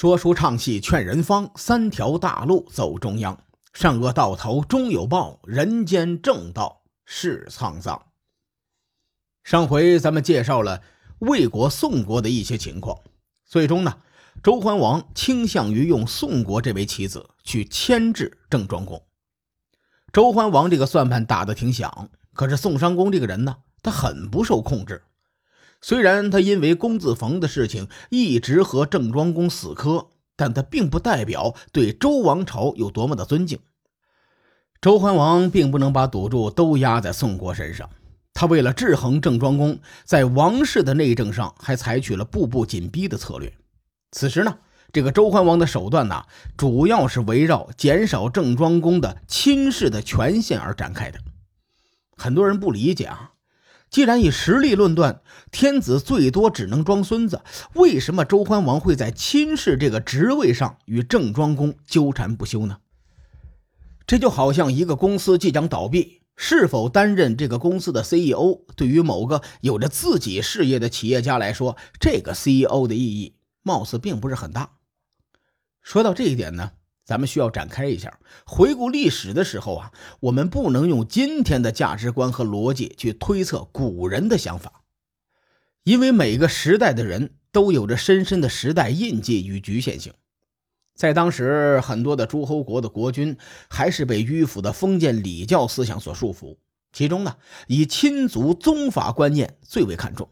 说书唱戏劝人方，三条大路走中央。善恶到头终有报，人间正道是沧桑。上回咱们介绍了魏国、宋国的一些情况，最终呢，周桓王倾向于用宋国这位棋子去牵制郑庄公。周桓王这个算盘打得挺响，可是宋襄公这个人呢，他很不受控制。虽然他因为公子冯的事情一直和郑庄公死磕，但他并不代表对周王朝有多么的尊敬。周桓王并不能把赌注都压在宋国身上，他为了制衡郑庄公，在王室的内政上还采取了步步紧逼的策略。此时呢，这个周桓王的手段呢，主要是围绕减少郑庄公的亲事的权限而展开的。很多人不理解啊。既然以实力论断，天子最多只能装孙子，为什么周桓王会在亲事这个职位上与郑庄公纠缠不休呢？这就好像一个公司即将倒闭，是否担任这个公司的 CEO，对于某个有着自己事业的企业家来说，这个 CEO 的意义貌似并不是很大。说到这一点呢？咱们需要展开一下，回顾历史的时候啊，我们不能用今天的价值观和逻辑去推测古人的想法，因为每个时代的人都有着深深的时代印记与局限性。在当时，很多的诸侯国的国君还是被迂腐的封建礼教思想所束缚，其中呢，以亲族宗法观念最为看重。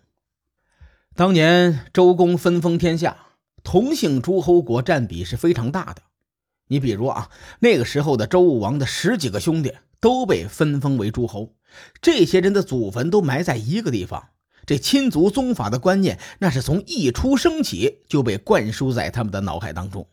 当年周公分封天下，同姓诸侯国占比是非常大的。你比如啊，那个时候的周武王的十几个兄弟都被分封为诸侯，这些人的祖坟都埋在一个地方。这亲族宗法的观念，那是从一出生起就被灌输在他们的脑海当中。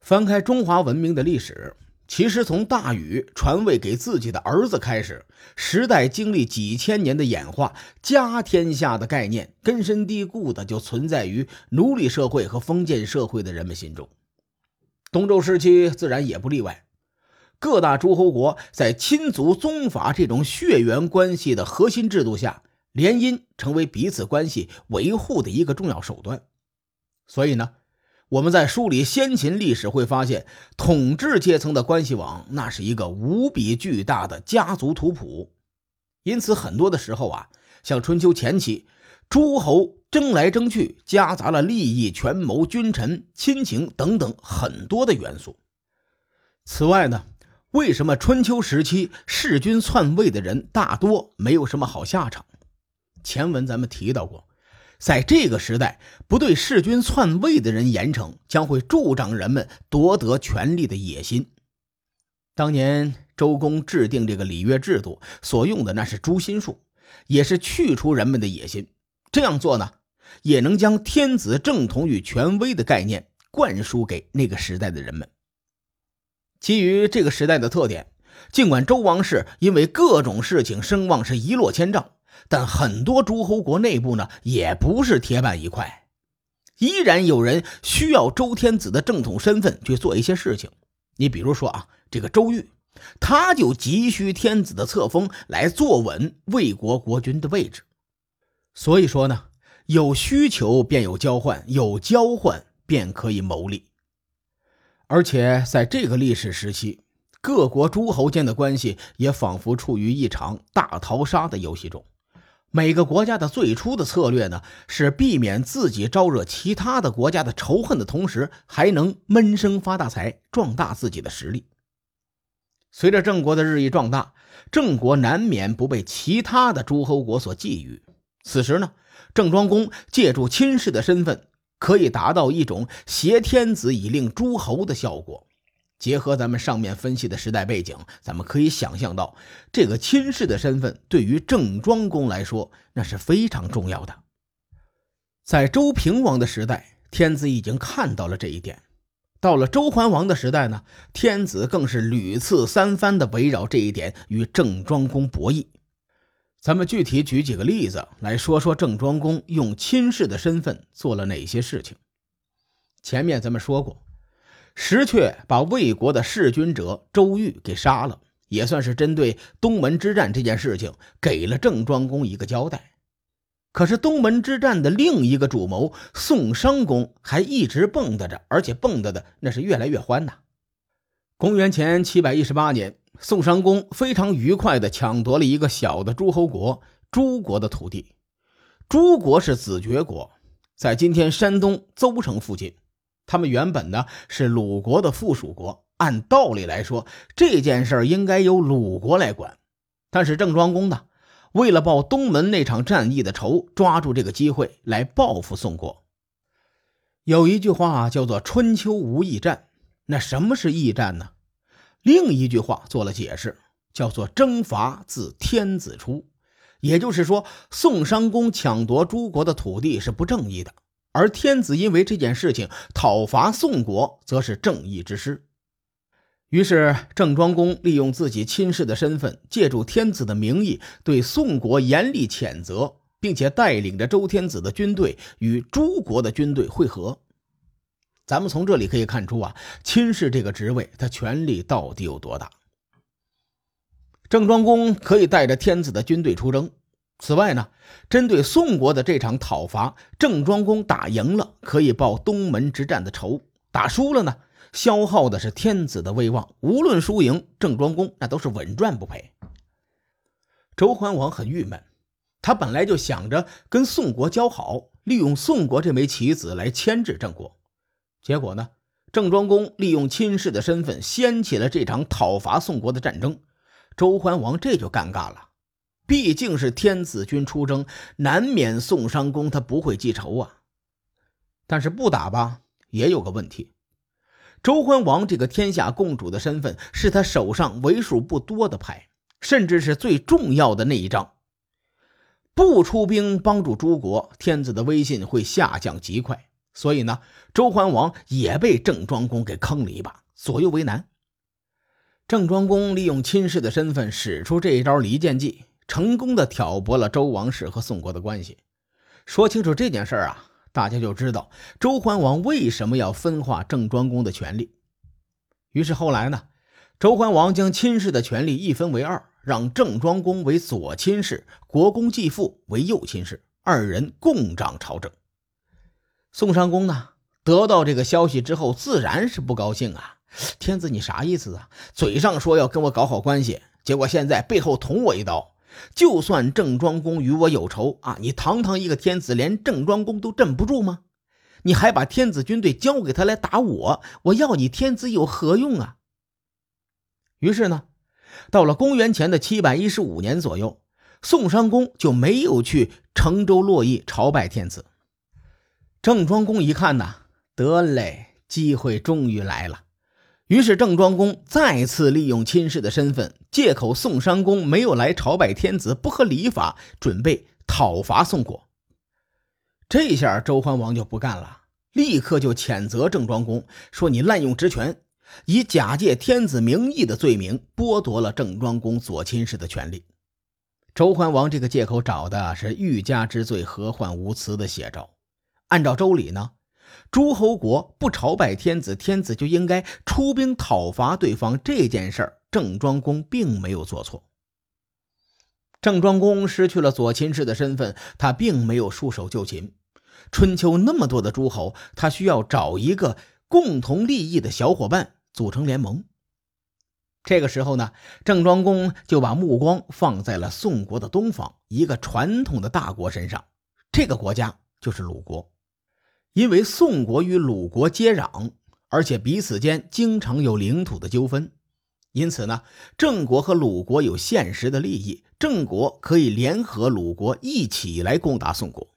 翻开中华文明的历史，其实从大禹传位给自己的儿子开始，时代经历几千年的演化，家天下的概念根深蒂固的就存在于奴隶社会和封建社会的人们心中。东周时期自然也不例外，各大诸侯国在亲族宗法这种血缘关系的核心制度下，联姻成为彼此关系维护的一个重要手段。所以呢，我们在梳理先秦历史会发现，统治阶层的关系网那是一个无比巨大的家族图谱。因此，很多的时候啊，像春秋前期。诸侯争来争去，夹杂了利益、权谋、君臣、亲情等等很多的元素。此外呢，为什么春秋时期弑君篡位的人大多没有什么好下场？前文咱们提到过，在这个时代，不对弑君篡位的人严惩，将会助长人们夺得权力的野心。当年周公制定这个礼乐制度，所用的那是诛心术，也是去除人们的野心。这样做呢，也能将天子正统与权威的概念灌输给那个时代的人们。基于这个时代的特点，尽管周王室因为各种事情声望是一落千丈，但很多诸侯国内部呢也不是铁板一块，依然有人需要周天子的正统身份去做一些事情。你比如说啊，这个周瑜，他就急需天子的册封来坐稳魏国国君的位置。所以说呢，有需求便有交换，有交换便可以谋利。而且在这个历史时期，各国诸侯间的关系也仿佛处于一场大逃杀的游戏中。每个国家的最初的策略呢，是避免自己招惹其他的国家的仇恨的同时，还能闷声发大财，壮大自己的实力。随着郑国的日益壮大，郑国难免不被其他的诸侯国所觊觎。此时呢，郑庄公借助亲事的身份，可以达到一种挟天子以令诸侯的效果。结合咱们上面分析的时代背景，咱们可以想象到，这个亲事的身份对于郑庄公来说，那是非常重要的。在周平王的时代，天子已经看到了这一点；到了周桓王的时代呢，天子更是屡次三番的围绕这一点与郑庄公博弈。咱们具体举几个例子来说说郑庄公用亲事的身份做了哪些事情。前面咱们说过，石阙把魏国的弑君者周瑜给杀了，也算是针对东门之战这件事情给了郑庄公一个交代。可是东门之战的另一个主谋宋商公还一直蹦跶着，而且蹦跶的那是越来越欢呐。公元前七百一十八年，宋襄公非常愉快地抢夺了一个小的诸侯国诸国的土地。诸国是子爵国，在今天山东邹城附近。他们原本呢是鲁国的附属国，按道理来说，这件事应该由鲁国来管。但是郑庄公呢？为了报东门那场战役的仇，抓住这个机会来报复宋国。有一句话叫做“春秋无义战”，那什么是义战呢？另一句话做了解释，叫做“征伐自天子出”。也就是说，宋商公抢夺诸国的土地是不正义的，而天子因为这件事情讨伐宋国，则是正义之师。于是，郑庄公利用自己亲事的身份，借助天子的名义，对宋国严厉谴责，并且带领着周天子的军队与诸国的军队会合。咱们从这里可以看出啊，亲氏这个职位，他权力到底有多大？郑庄公可以带着天子的军队出征。此外呢，针对宋国的这场讨伐，郑庄公打赢了，可以报东门之战的仇；打输了呢？消耗的是天子的威望，无论输赢，郑庄公那都是稳赚不赔。周桓王很郁闷，他本来就想着跟宋国交好，利用宋国这枚棋子来牵制郑国。结果呢，郑庄公利用亲事的身份掀起了这场讨伐宋国的战争。周桓王这就尴尬了，毕竟是天子军出征，难免宋商公他不会记仇啊。但是不打吧，也有个问题。周桓王这个天下共主的身份是他手上为数不多的牌，甚至是最重要的那一张。不出兵帮助诸国，天子的威信会下降极快。所以呢，周桓王也被郑庄公给坑了一把，左右为难。郑庄公利用亲事的身份使出这一招离间计，成功的挑拨了周王室和宋国的关系。说清楚这件事啊。大家就知道周桓王为什么要分化郑庄公的权力。于是后来呢，周桓王将亲事的权力一分为二，让郑庄公为左亲事，国公继父为右亲事，二人共掌朝政。宋襄公呢，得到这个消息之后，自然是不高兴啊！天子，你啥意思啊？嘴上说要跟我搞好关系，结果现在背后捅我一刀。就算郑庄公与我有仇啊，你堂堂一个天子，连郑庄公都镇不住吗？你还把天子军队交给他来打我，我要你天子有何用啊？于是呢，到了公元前的七百一十五年左右，宋襄公就没有去成周洛邑朝拜天子。郑庄公一看呐，得嘞，机会终于来了。于是郑庄公再次利用亲事的身份，借口宋商公没有来朝拜天子不合礼法，准备讨伐宋国。这下周桓王就不干了，立刻就谴责郑庄公，说你滥用职权，以假借天子名义的罪名剥夺了郑庄公左亲事的权利。周桓王这个借口找的是欲加之罪，何患无辞的写照。按照周礼呢？诸侯国不朝拜天子，天子就应该出兵讨伐对方。这件事，郑庄公并没有做错。郑庄公失去了左秦氏的身份，他并没有束手就擒。春秋那么多的诸侯，他需要找一个共同利益的小伙伴组成联盟。这个时候呢，郑庄公就把目光放在了宋国的东方一个传统的大国身上，这个国家就是鲁国。因为宋国与鲁国接壤，而且彼此间经常有领土的纠纷，因此呢，郑国和鲁国有现实的利益，郑国可以联合鲁国一起来攻打宋国。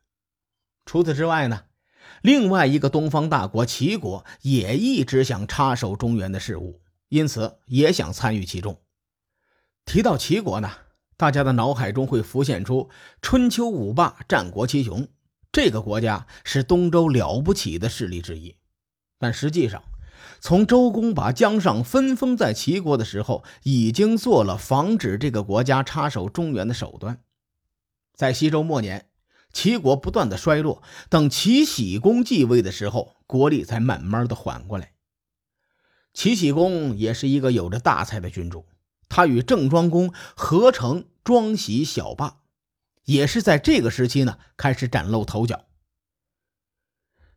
除此之外呢，另外一个东方大国齐国也一直想插手中原的事务，因此也想参与其中。提到齐国呢，大家的脑海中会浮现出春秋五霸、战国七雄。这个国家是东周了不起的势力之一，但实际上，从周公把姜尚分封在齐国的时候，已经做了防止这个国家插手中原的手段。在西周末年，齐国不断的衰落，等齐僖公继位的时候，国力才慢慢的缓过来。齐僖公也是一个有着大才的君主，他与郑庄公合称庄僖小霸。也是在这个时期呢开始崭露头角。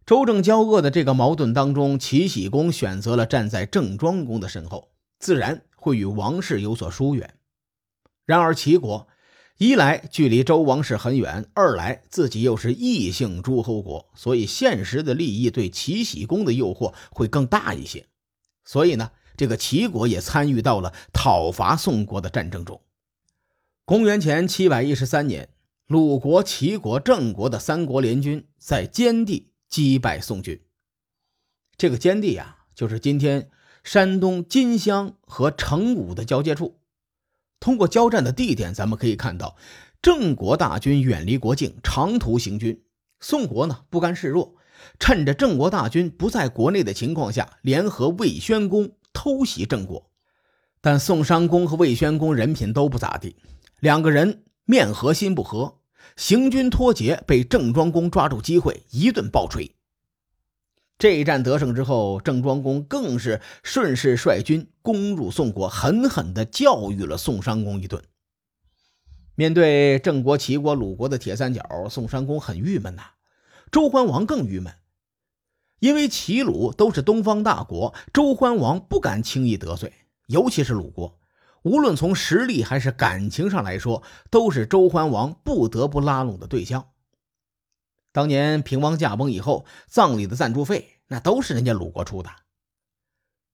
周郑交恶的这个矛盾当中，齐僖公选择了站在郑庄公的身后，自然会与王室有所疏远。然而齐国一来距离周王室很远，二来自己又是异姓诸侯国，所以现实的利益对齐僖公的诱惑会更大一些。所以呢，这个齐国也参与到了讨伐宋国的战争中。公元前七百一十三年，鲁国、齐国、郑国的三国联军在坚地。击败宋军，这个坚地啊，就是今天山东金乡和成武的交界处。通过交战的地点，咱们可以看到，郑国大军远离国境，长途行军。宋国呢，不甘示弱，趁着郑国大军不在国内的情况下，联合魏宣公偷袭郑国。但宋襄公和魏宣公人品都不咋地，两个人面和心不和。行军脱节，被郑庄公抓住机会，一顿暴锤。这一战得胜之后，郑庄公更是顺势率军攻入宋国，狠狠地教育了宋襄公一顿。面对郑国、齐国、鲁国的铁三角，宋襄公很郁闷呐。周桓王更郁闷，因为齐鲁都是东方大国，周桓王不敢轻易得罪，尤其是鲁国。无论从实力还是感情上来说，都是周桓王不得不拉拢的对象。当年平王驾崩以后，葬礼的赞助费那都是人家鲁国出的。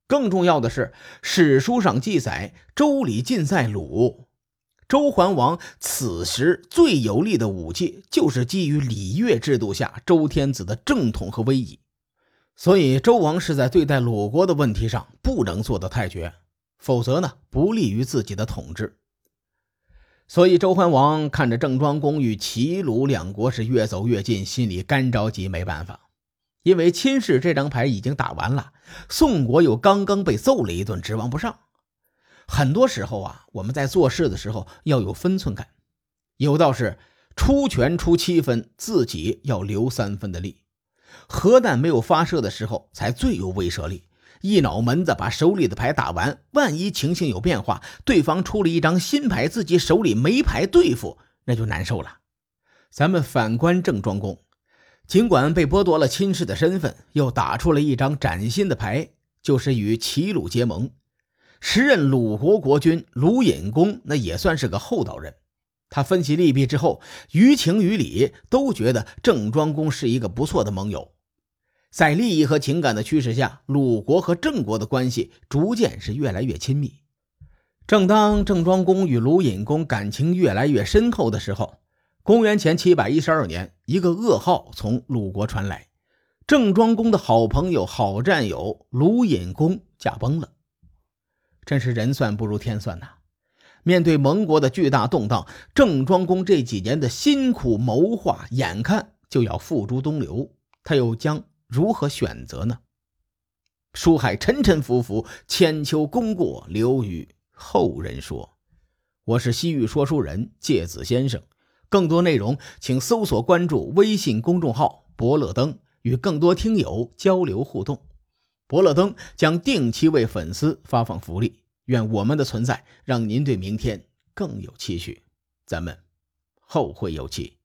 更重要的是，史书上记载，周礼尽在鲁。周桓王此时最有力的武器，就是基于礼乐制度下周天子的正统和威仪。所以，周王是在对待鲁国的问题上不能做得太绝。否则呢，不利于自己的统治。所以周桓王看着郑庄公与齐鲁两国是越走越近，心里干着急，没办法。因为亲事这张牌已经打完了，宋国又刚刚被揍了一顿，指望不上。很多时候啊，我们在做事的时候要有分寸感，有道是出拳出七分，自己要留三分的力。核弹没有发射的时候，才最有威慑力。一脑门子把手里的牌打完，万一情形有变化，对方出了一张新牌，自己手里没牌对付，那就难受了。咱们反观郑庄公，尽管被剥夺了亲事的身份，又打出了一张崭新的牌，就是与齐鲁结盟。时任鲁国国君鲁隐公，那也算是个厚道人。他分析利弊之后，于情于理都觉得郑庄公是一个不错的盟友。在利益和情感的驱使下，鲁国和郑国的关系逐渐是越来越亲密。正当郑庄公与鲁隐公感情越来越深厚的时候，公元前七百一十二年，一个噩耗从鲁国传来：郑庄公的好朋友、好战友鲁隐公驾崩了。真是人算不如天算呐！面对盟国的巨大动荡，郑庄公这几年的辛苦谋划，眼看就要付诸东流，他又将。如何选择呢？书海沉沉浮浮，千秋功过留与后人说。我是西域说书人介子先生，更多内容请搜索关注微信公众号“伯乐灯”，与更多听友交流互动。伯乐灯将定期为粉丝发放福利，愿我们的存在让您对明天更有期许。咱们后会有期。